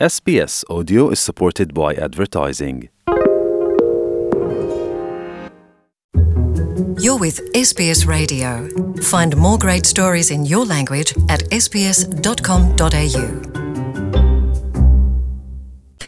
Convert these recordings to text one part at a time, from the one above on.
SBS Audio is supported by advertising. You're with SBS Radio. Find more great stories in your language at sbs.com.au.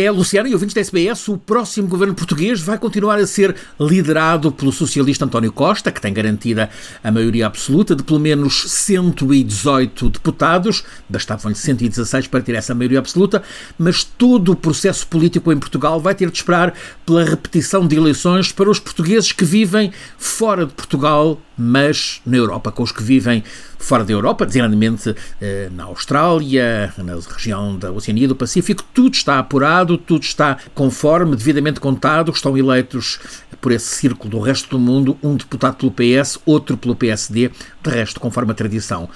É, Luciano e ouvintes da SBS, o próximo governo português vai continuar a ser liderado pelo socialista António Costa, que tem garantida a maioria absoluta de pelo menos 118 deputados, bastavam-lhe 116 para ter essa maioria absoluta, mas todo o processo político em Portugal vai ter de esperar pela repetição de eleições para os portugueses que vivem fora de Portugal, mas na Europa, com os que vivem fora da Europa, designadamente eh, na Austrália, na região da Oceania e do Pacífico, tudo está apurado, tudo está conforme, devidamente contado, estão eleitos por esse círculo do resto do mundo, um deputado pelo PS, outro pelo PSD, de resto, conforme a tradição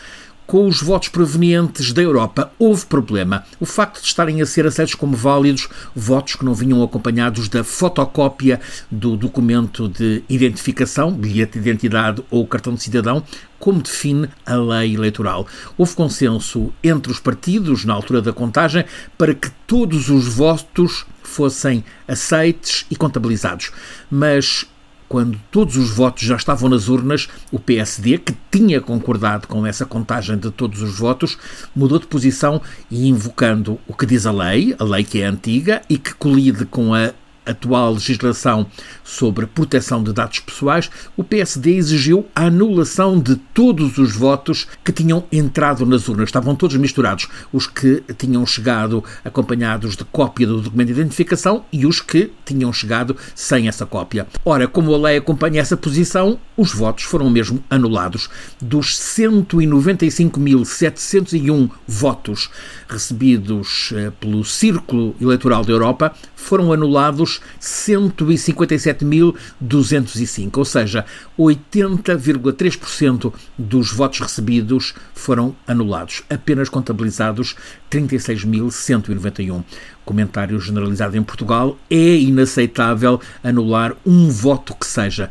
com os votos provenientes da Europa houve problema. O facto de estarem a ser aceitos como válidos votos que não vinham acompanhados da fotocópia do documento de identificação, bilhete de identidade ou cartão de cidadão, como define a lei eleitoral. Houve consenso entre os partidos, na altura da contagem, para que todos os votos fossem aceites e contabilizados. Mas quando todos os votos já estavam nas urnas, o PSD, que tinha concordado com essa contagem de todos os votos, mudou de posição e invocando o que diz a lei, a lei que é antiga e que colide com a atual legislação sobre proteção de dados pessoais, o PSD exigiu a anulação de todos os votos que tinham entrado nas urnas. Estavam todos misturados. Os que tinham chegado acompanhados de cópia do documento de identificação e os que tinham chegado sem essa cópia. Ora, como a lei acompanha essa posição, os votos foram mesmo anulados. Dos 195.701 votos recebidos eh, pelo Círculo Eleitoral da Europa, foram anulados 157.205, ou seja, 80,3% dos votos recebidos foram anulados, apenas contabilizados 36.191. Comentário generalizado em Portugal: é inaceitável anular um voto que seja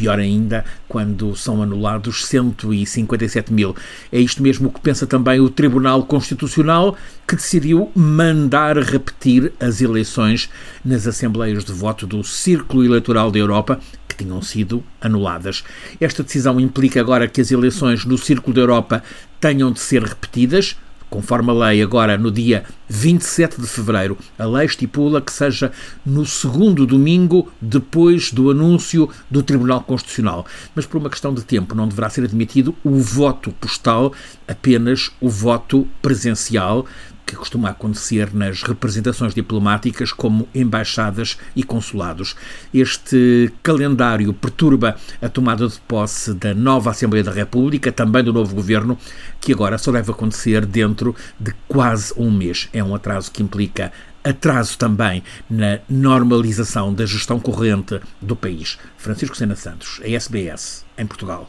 pior ainda quando são anulados 157 mil. É isto mesmo que pensa também o Tribunal Constitucional, que decidiu mandar repetir as eleições nas assembleias de voto do Círculo Eleitoral da Europa, que tinham sido anuladas. Esta decisão implica agora que as eleições no Círculo da Europa tenham de ser repetidas, Conforme a lei, agora no dia 27 de fevereiro, a lei estipula que seja no segundo domingo depois do anúncio do Tribunal Constitucional. Mas por uma questão de tempo não deverá ser admitido o voto postal, apenas o voto presencial, que costuma acontecer nas representações diplomáticas, como embaixadas e consulados. Este calendário perturba a tomada de posse da nova Assembleia da República, também do novo governo, que agora só deve acontecer dentro de quase um mês. É um atraso que implica atraso também na normalização da gestão corrente do país. Francisco Sena Santos, a SBS, em Portugal.